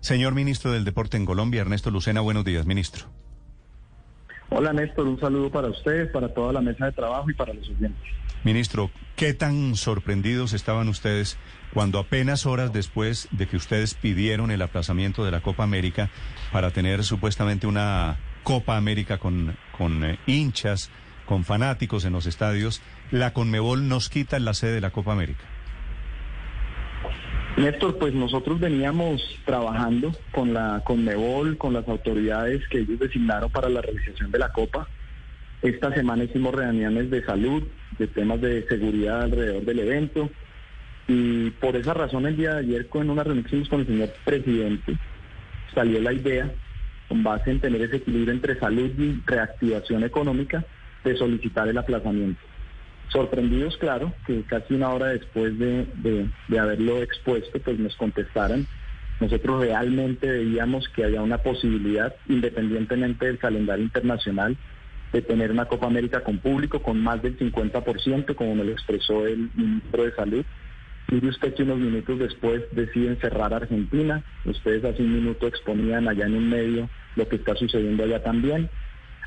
Señor ministro del Deporte en Colombia, Ernesto Lucena, buenos días, ministro. Hola Néstor, un saludo para ustedes, para toda la mesa de trabajo y para los oyentes. Ministro, ¿qué tan sorprendidos estaban ustedes cuando apenas horas después de que ustedes pidieron el aplazamiento de la Copa América para tener supuestamente una Copa América con, con eh, hinchas, con fanáticos en los estadios, la Conmebol nos quita la sede de la Copa América? Néstor, pues nosotros veníamos trabajando con la Conmebol, con las autoridades que ellos designaron para la realización de la Copa. Esta semana hicimos reuniones de salud, de temas de seguridad alrededor del evento. Y por esa razón el día de ayer, con una reunión con el señor presidente, salió la idea, con base en tener ese equilibrio entre salud y reactivación económica, de solicitar el aplazamiento. Sorprendidos, claro, que casi una hora después de, haberlo expuesto, pues nos contestaran. Nosotros realmente veíamos que había una posibilidad, independientemente del calendario internacional, de tener una Copa América con público con más del 50%, como me lo expresó el ministro de Salud. Y usted que unos minutos después deciden cerrar Argentina. Ustedes hace un minuto exponían allá en un medio lo que está sucediendo allá también.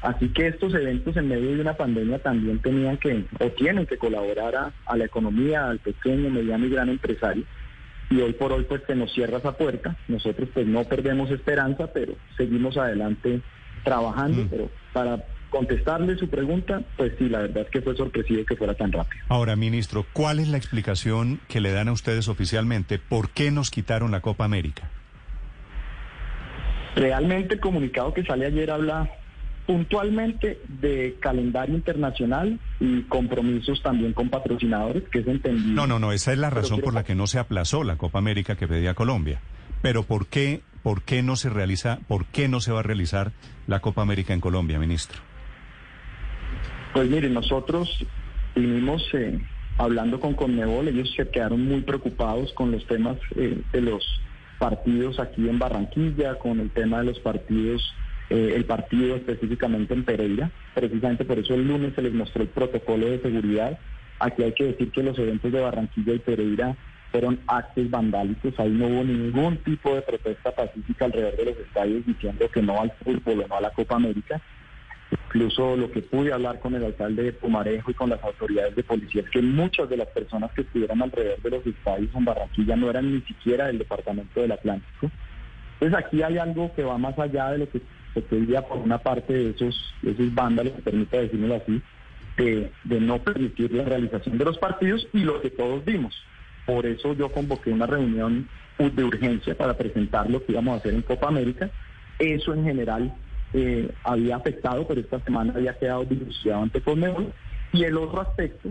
Así que estos eventos en medio de una pandemia también tenían que o tienen que colaborar a, la economía, al pequeño, mediano y gran empresario. Y hoy por hoy pues se nos cierra esa puerta. Nosotros pues no perdemos esperanza, pero seguimos adelante trabajando. Mm. Pero para contestarle su pregunta, pues sí, la verdad es que fue sorpresivo que fuera tan rápido. Ahora, ministro, ¿cuál es la explicación que le dan a ustedes oficialmente? ¿Por qué nos quitaron la Copa América? Realmente el comunicado que sale ayer habla puntualmente de calendario internacional y compromisos también con patrocinadores, que es entendido. No, no, no, esa es la razón por la que no se aplazó la Copa América que pedía Colombia. Pero ¿por qué, por qué no se realiza, por qué no se va a realizar la Copa América en Colombia, ministro? Pues mire, nosotros vinimos eh, hablando con Conmebol, ellos se quedaron muy preocupados con los temas eh, de los partidos aquí en Barranquilla, con el tema de los partidos eh, el partido específicamente en Pereira. Precisamente por eso el lunes se les mostró el protocolo de seguridad. Aquí hay que decir que los eventos de Barranquilla y Pereira fueron actos vandálicos, ahí no hubo ningún tipo de protesta pacífica alrededor de los estadios diciendo que no al fútbol o no a la Copa América. Incluso lo que pude hablar con el alcalde de Pumarejo y con las autoridades de policía es que muchas de las personas que estuvieran alrededor de los estadios en Barranquilla no eran ni siquiera del departamento del Atlántico. Entonces aquí hay algo que va más allá de lo que se pedía por una parte de esos, esos vándalos, permita decirlo así, de, no permitir la realización de los partidos y lo que todos vimos. Por eso yo convoqué una reunión de urgencia para presentar lo que íbamos a hacer en Copa América. Eso en general eh, había afectado, pero esta semana había quedado dilucidado ante Conmebol. Y el otro aspecto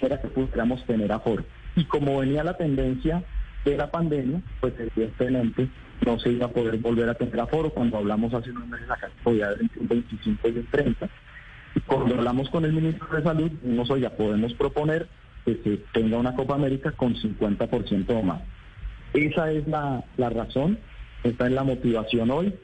era que pudiéramos tener aforo. Y como venía la tendencia de la pandemia, pues evidentemente no se iba a poder volver a tener aforo. Cuando hablamos hace unos meses acá podía haber un 25 y un 30. Y cuando hablamos con el ministro de Salud, dijimos, oye, podemos proponer que se tenga una Copa América con 50% o más. Esa es la, razón, esta es la motivación hoy.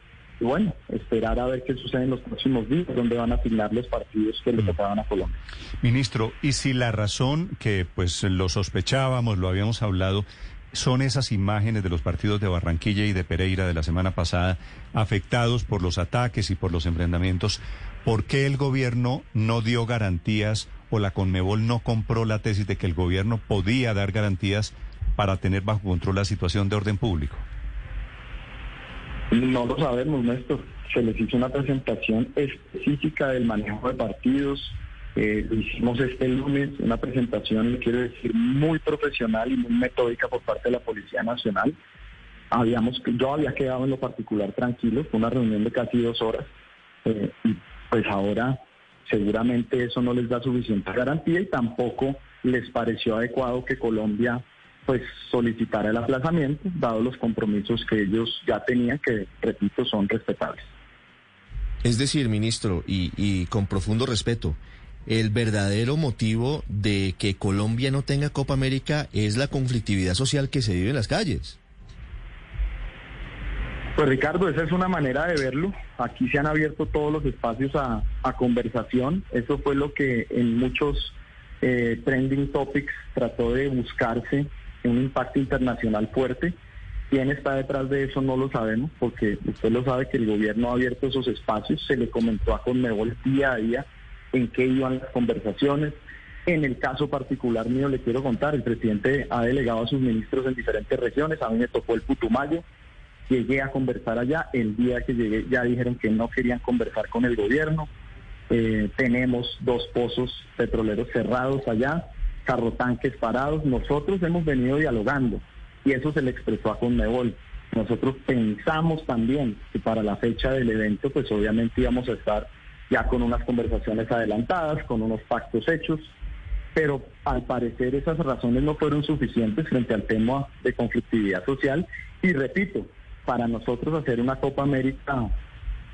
Y bueno, esperar a ver qué sucede en los próximos días, donde van a asignar los partidos que le mm. tocaban a Colombia. Ministro, y si la razón que pues lo sospechábamos, lo habíamos hablado, son esas imágenes de los partidos de Barranquilla y de Pereira de la semana pasada afectados por los ataques y por los enfrentamientos. ¿Por qué el gobierno no dio garantías o la Conmebol no compró la tesis de que el gobierno podía dar garantías para tener bajo control la situación de orden público? No lo sabemos, Néstor. Se les hizo una presentación específica del manejo de partidos, eh, hicimos este lunes una presentación, quiero decir, muy profesional y muy metódica por parte de la Policía Nacional. Habíamos, yo había quedado en lo particular tranquilo, fue una reunión de casi dos horas eh, y pues ahora seguramente eso no les da suficiente garantía y tampoco les pareció adecuado que Colombia pues solicitara el aplazamiento, dado los compromisos que ellos ya tenían, que repito, son respetables. Es decir, ministro, y, y con profundo respeto, el verdadero motivo de que Colombia no tenga Copa América es la conflictividad social que se vive en las calles. Pues Ricardo, esa es una manera de verlo. Aquí se han abierto todos los espacios a, conversación. Eso fue lo que en muchos eh, trending topics trató de buscarse un impacto internacional fuerte. ¿Quién está detrás de eso? No lo sabemos, porque usted lo sabe que el gobierno ha abierto esos espacios, se le comentó a Conmebol día a día en qué iban las conversaciones. En el caso particular mío le quiero contar, el presidente ha delegado a sus ministros en diferentes regiones, a mí me tocó el Putumayo, llegué a conversar allá, el día que llegué ya dijeron que no querían conversar con el gobierno, eh, tenemos dos pozos petroleros cerrados allá, carrotanques parados, nosotros hemos venido dialogando y eso se le expresó a Conmebol. Nosotros pensamos también que para la fecha del evento pues obviamente íbamos a estar ya con unas conversaciones adelantadas, con unos pactos hechos, pero al parecer esas razones no fueron suficientes frente al tema de conflictividad social y repito, para nosotros hacer una Copa América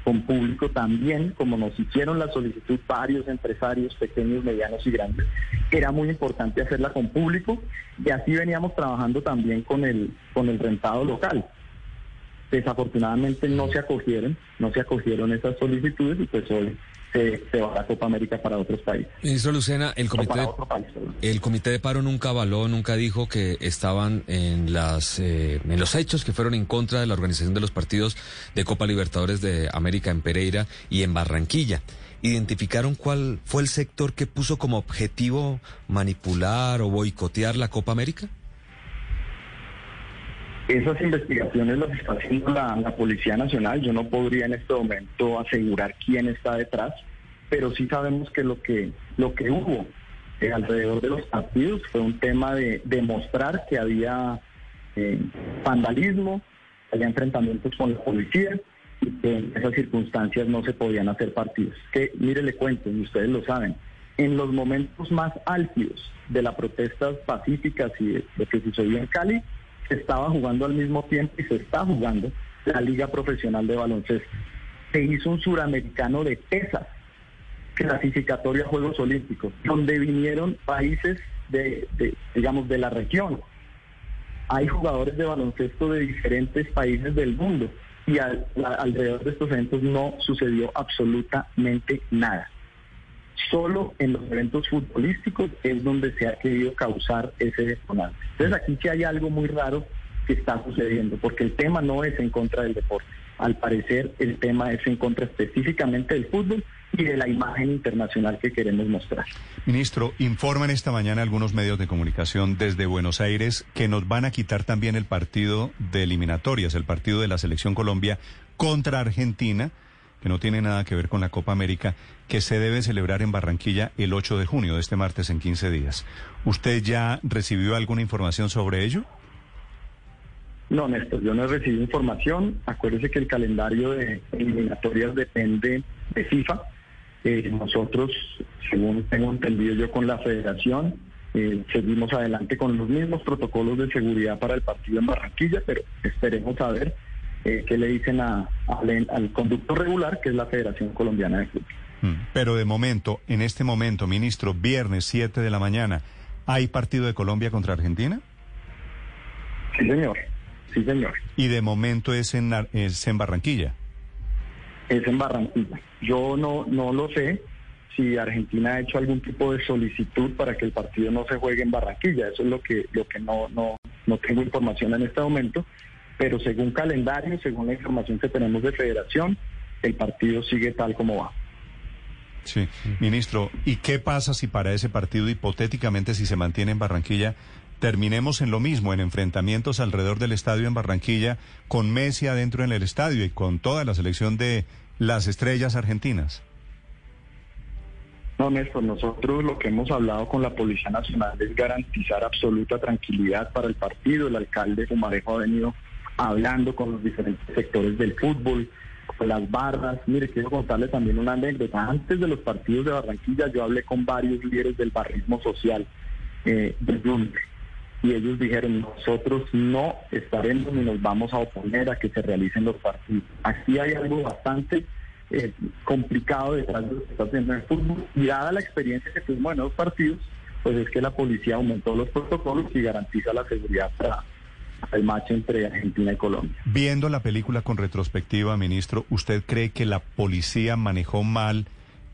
con público también, como nos hicieron la solicitud varios empresarios pequeños, medianos y grandes, era muy importante hacerla con público y así veníamos trabajando también con el, con el rentado local. Desafortunadamente no se acogieron, no se acogieron esas solicitudes y pues hoy se, va a la Copa América para otros países. Ministro Lucena, el comité, de, el comité de paro nunca avaló, nunca dijo que estaban en, las, eh, en los hechos que fueron en contra de la organización de los partidos de Copa Libertadores de América en Pereira y en Barranquilla. ¿Identificaron cuál fue el sector que puso como objetivo manipular o boicotear la Copa América? Esas investigaciones las está haciendo la, Policía Nacional. Yo no podría en este momento asegurar quién está detrás, pero sí sabemos que lo que, lo que hubo eh, alrededor de los partidos fue un tema de demostrar que había eh, vandalismo, había enfrentamientos con la policía y que en esas circunstancias no se podían hacer partidos. Que mire, le cuento, y ustedes lo saben, en los momentos más álgidos de las protestas pacíficas y de lo que sucedió en Cali, se estaba jugando al mismo tiempo y se está jugando la Liga Profesional de Baloncesto. Se hizo un suramericano de pesas, clasificatorio a Juegos Olímpicos, donde vinieron países de, digamos, de la región. Hay jugadores de baloncesto de diferentes países del mundo y alrededor de estos eventos no sucedió absolutamente nada. Solo en los eventos futbolísticos es donde se ha querido causar ese detonante. Entonces aquí sí hay algo muy raro que está sucediendo, porque el tema no es en contra del deporte. Al parecer el tema es en contra específicamente del fútbol y de la imagen internacional que queremos mostrar. Ministro, informan esta mañana algunos medios de comunicación desde Buenos Aires que nos van a quitar también el partido de eliminatorias, el partido de la Selección Colombia contra Argentina que no tiene nada que ver con la Copa América, que se debe celebrar en Barranquilla el 8 de junio, de este martes en 15 días. ¿Usted ya recibió alguna información sobre ello? No, Néstor, yo no he recibido información. Acuérdese que el calendario de eliminatorias depende de FIFA. Eh, nosotros, según tengo entendido yo con la federación, eh, seguimos adelante con los mismos protocolos de seguridad para el partido en Barranquilla, pero esperemos a ver eh, que le dicen a, al conducto regular, que es la Federación Colombiana de Fútbol. Mm. Pero de momento, en este momento, ministro, viernes 7 de la mañana, ¿hay partido de Colombia contra Argentina? Sí, señor. Sí, señor. ¿Y de momento es en, es en Barranquilla? Es en Barranquilla. Yo no, no lo sé si Argentina ha hecho algún tipo de solicitud para que el partido no se juegue en Barranquilla. Eso es lo que, lo que no, no, no tengo información en este momento pero según calendario, según la información que tenemos de federación, el partido sigue tal como va. Sí, ministro, ¿y qué pasa si para ese partido, hipotéticamente, si se mantiene en Barranquilla, terminemos en lo mismo, en enfrentamientos alrededor del estadio en Barranquilla, con Messi adentro en el estadio y con toda la selección de las estrellas argentinas? No, Néstor, nosotros lo que hemos hablado con la Policía Nacional es garantizar absoluta tranquilidad para el partido. El alcalde Fumarejo ha venido hablando con los diferentes sectores del fútbol, con las barras. Mire, quiero contarle también una anécdota. Antes de los partidos de Barranquilla yo hablé con varios líderes del barrismo social eh, de y ellos dijeron, nosotros no estaremos ni nos vamos a oponer a que se realicen los partidos. Aquí hay algo bastante eh, complicado detrás de lo que está haciendo el fútbol y dada la experiencia que tuvimos en los partidos, pues es que la policía aumentó los protocolos y garantiza la seguridad para el match entre Argentina y Colombia. Viendo la película con retrospectiva, ministro, ¿usted cree que la policía manejó mal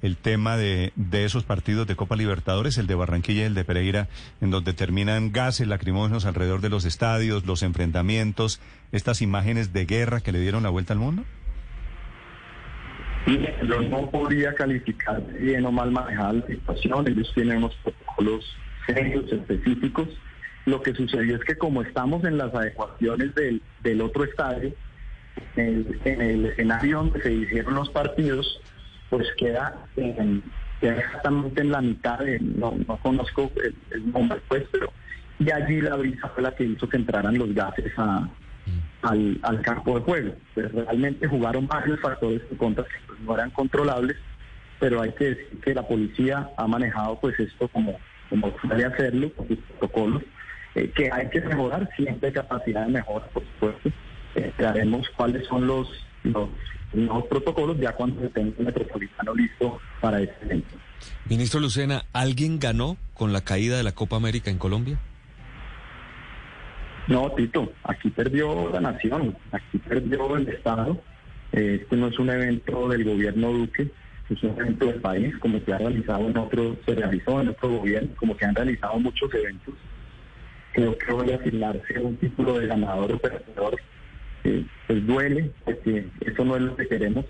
el tema de, de esos partidos de Copa Libertadores, el de Barranquilla y el de Pereira, en donde terminan gases lacrimógenos alrededor de los estadios, los enfrentamientos, estas imágenes de guerra que le dieron la vuelta al mundo? Yo no podría calificar bien o mal manejada la situación. Ellos tienen unos protocolos serios, específicos. Lo que sucedió es que como estamos en las adecuaciones del, del otro estadio, en el, escenario donde se hicieron los partidos, pues queda, exactamente en la mitad no, no conozco el, nombre pues, pero y allí la brisa fue la que hizo que entraran los gases al, al, campo de juego. Pues realmente jugaron varios factores en contra que pues, no eran controlables, pero hay que decir que la policía ha manejado pues esto como, como suele hacerlo, con sus protocolos, eh, que hay que mejorar, siempre hay capacidad de mejora, por supuesto, eh, cuáles son los, los nuevos protocolos ya cuando se tenga el metropolitano listo para este evento. Ministro Lucena, ¿alguien ganó con la caída de la Copa América en Colombia? No, Tito, aquí perdió la nación, aquí perdió el Estado. Este no es un evento del gobierno Duque, es un evento del país, como se ha realizado en otro, se realizó en otro gobierno, como que han realizado muchos eventos. Creo que voy a asignarse un título de ganador o perdedor pues duele, porque eso no es lo que queremos.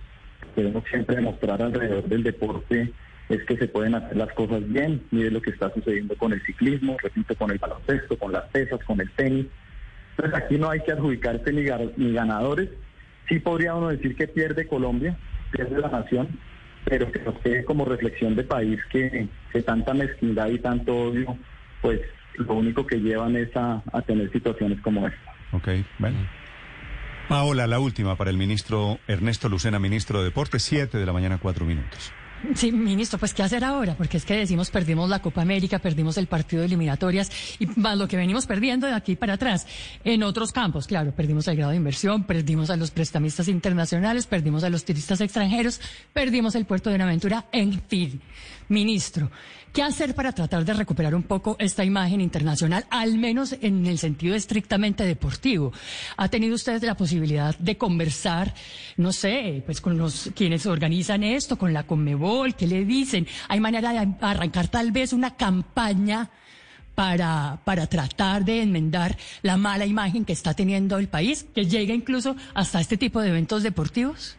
Queremos siempre demostrar alrededor del deporte es que se pueden hacer las cosas bien. Mire lo que está sucediendo con el ciclismo, repito, con el baloncesto, con las pesas, con el tenis. Entonces aquí no hay que adjudicarse ni, ni ganadores. Sí podría uno decir que pierde Colombia, pierde la nación, pero que nos quede como reflexión de país que, que tanta mezquindad y tanto odio, pues lo único que llevan es a, a tener situaciones como esta. Ok, bueno. Paola, la última para el ministro Ernesto Lucena, ministro de Deportes, siete de la mañana, cuatro minutos. Sí, ministro, pues ¿qué hacer ahora? Porque es que decimos perdimos la Copa América, perdimos el partido de eliminatorias y más lo que venimos perdiendo de aquí para atrás. En otros campos, claro, perdimos el grado de inversión, perdimos a los prestamistas internacionales, perdimos a los turistas extranjeros, perdimos el puerto de Buenaventura, en fin. Ministro, ¿qué hacer para tratar de recuperar un poco esta imagen internacional, al menos en el sentido estrictamente deportivo? ¿Ha tenido usted la posibilidad de conversar, no sé, pues con los quienes organizan esto, con la Conmebol, qué le dicen? ¿Hay manera de arrancar tal vez una campaña? Para, para tratar de enmendar la mala imagen que está teniendo el país, que llega incluso hasta este tipo de eventos deportivos?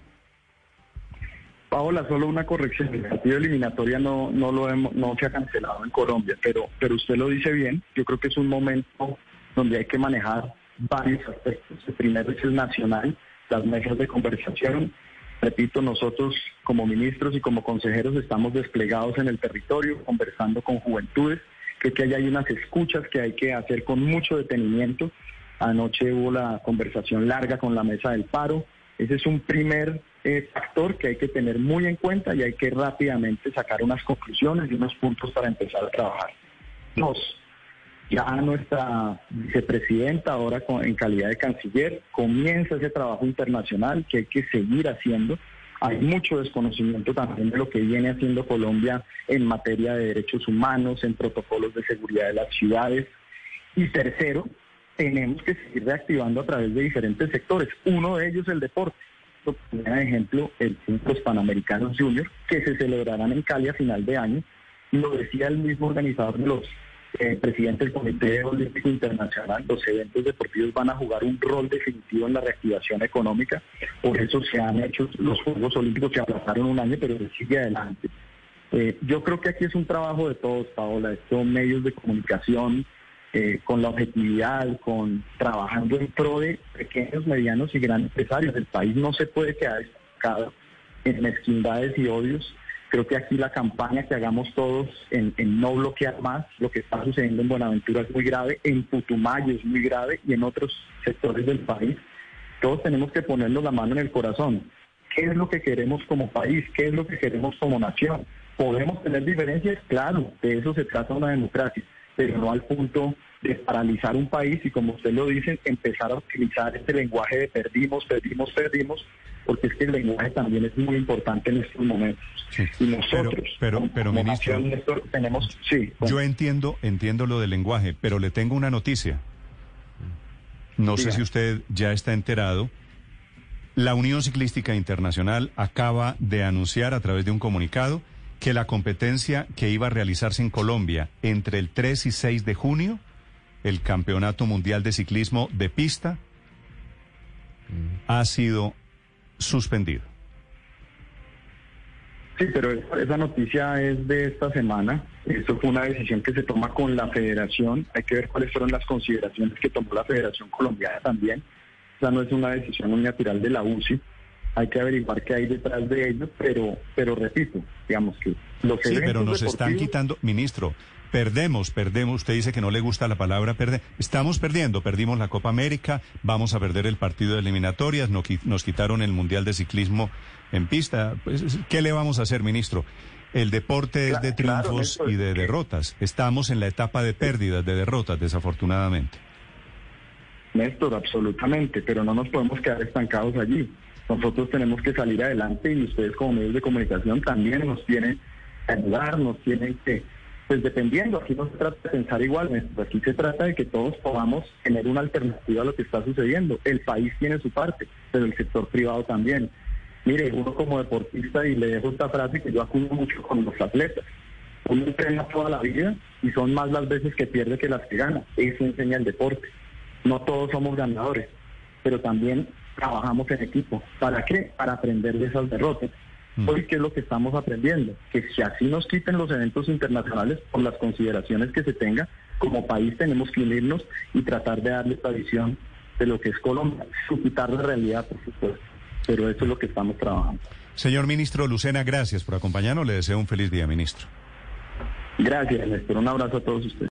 Paola, solo una corrección. El partido eliminatoria no, no lo hemos, no se ha cancelado en Colombia, pero, pero usted lo dice bien. Yo creo que es un momento donde hay que manejar varios aspectos. El primero es el nacional, las mesas de conversación. Repito, nosotros como ministros y como consejeros estamos desplegados en el territorio, conversando con juventudes. Creo que hay unas escuchas que hay que hacer con mucho detenimiento. Anoche hubo la conversación larga con la mesa del paro. Ese es un primer factor que hay que tener muy en cuenta y hay que rápidamente sacar unas conclusiones y unos puntos para empezar a trabajar. Dos, ya nuestra vicepresidenta, ahora en calidad de canciller, comienza ese trabajo internacional que hay que seguir haciendo. Hay mucho desconocimiento también de lo que viene haciendo Colombia en materia de derechos humanos, en protocolos de seguridad de las ciudades. Y tercero, tenemos que seguir reactivando a través de diferentes sectores. Uno de ellos el deporte por ejemplo, el Centros Panamericanos Junior, que se celebrarán en Cali a final de año. Lo decía el mismo organizador de los eh, presidentes del Comité Olímpico Internacional, los eventos deportivos van a jugar un rol definitivo en la reactivación económica. Por eso se han hecho los Juegos Olímpicos que aplazaron un año, pero sigue adelante. Eh, yo creo que aquí es un trabajo de todos, Paola, estos medios de comunicación, eh, con la objetividad, con trabajando en pro de pequeños, medianos y grandes empresarios. El país no se puede quedar estancado en mezquindades y odios. Creo que aquí la campaña que hagamos todos en, no bloquear más lo que está sucediendo en Buenaventura es muy grave, en Putumayo es muy grave y en otros sectores del país. Todos tenemos que ponernos la mano en el corazón. ¿Qué es lo que queremos como país? ¿Qué es lo que queremos como nación? ¿Podemos tener diferencias? Claro, de eso se trata una democracia, pero no al punto de paralizar un país y como usted lo dice, empezar a utilizar este lenguaje de perdimos, perdimos, perdimos, porque es que el lenguaje también es muy importante en estos momentos. Y nosotros, pero, pero, ministro, tenemos, sí. Yo entiendo, entiendo lo del lenguaje, pero le tengo una noticia. No sé si usted ya está enterado. La Unión Ciclística Internacional acaba de anunciar a través de un comunicado que la competencia que iba a realizarse en Colombia entre el 3 y 6 de junio, el Campeonato Mundial de Ciclismo de Pista, ha sido suspendido. Sí, pero esa noticia es de esta semana. Esto fue una decisión que se toma con la federación. Hay que ver cuáles fueron las consideraciones que tomó la Federación Colombiana también. O sea, no es una decisión unilateral de la UCI. Hay que averiguar qué hay detrás de ello, pero, pero repito, digamos que los Sí, pero nos están quitando, ministro, Perdemos, perdemos. Usted dice que no le gusta la palabra perder. Estamos perdiendo. Perdimos la Copa América, vamos a perder el partido de eliminatorias, nos quitaron el Mundial de Ciclismo en pista. Pues, ¿Qué le vamos a hacer, ministro? El deporte es de triunfos y de derrotas. Estamos en la etapa de pérdidas, de derrotas, desafortunadamente. Néstor, absolutamente, pero no nos podemos quedar estancados allí. Nosotros tenemos que salir adelante y ustedes como medios de comunicación también nos tienen que ayudar, nos tienen que pues dependiendo, aquí no se trata de pensar igual, aquí se trata de que todos podamos tener una alternativa a lo que está sucediendo. El país tiene su parte, pero el sector privado también. Mire, uno como deportista, y le dejo esta frase que yo acudo mucho con los atletas, uno entrena toda la vida y son más las veces que pierde que las que gana. Eso enseña el deporte. No todos somos ganadores, pero también trabajamos en equipo. ¿Para qué? Para aprender de esas derrotas. Mm. Hoy, ¿qué es lo que estamos aprendiendo? Que si así nos quiten los eventos internacionales por las consideraciones que se tenga, como país tenemos que unirnos y tratar de darle esta visión de lo que es Colombia, su quitar la realidad, por supuesto. Pero eso es lo que estamos trabajando. Señor ministro Lucena, gracias por acompañarnos. Le deseo un feliz día, ministro. Gracias, Néstor. Un abrazo a todos ustedes.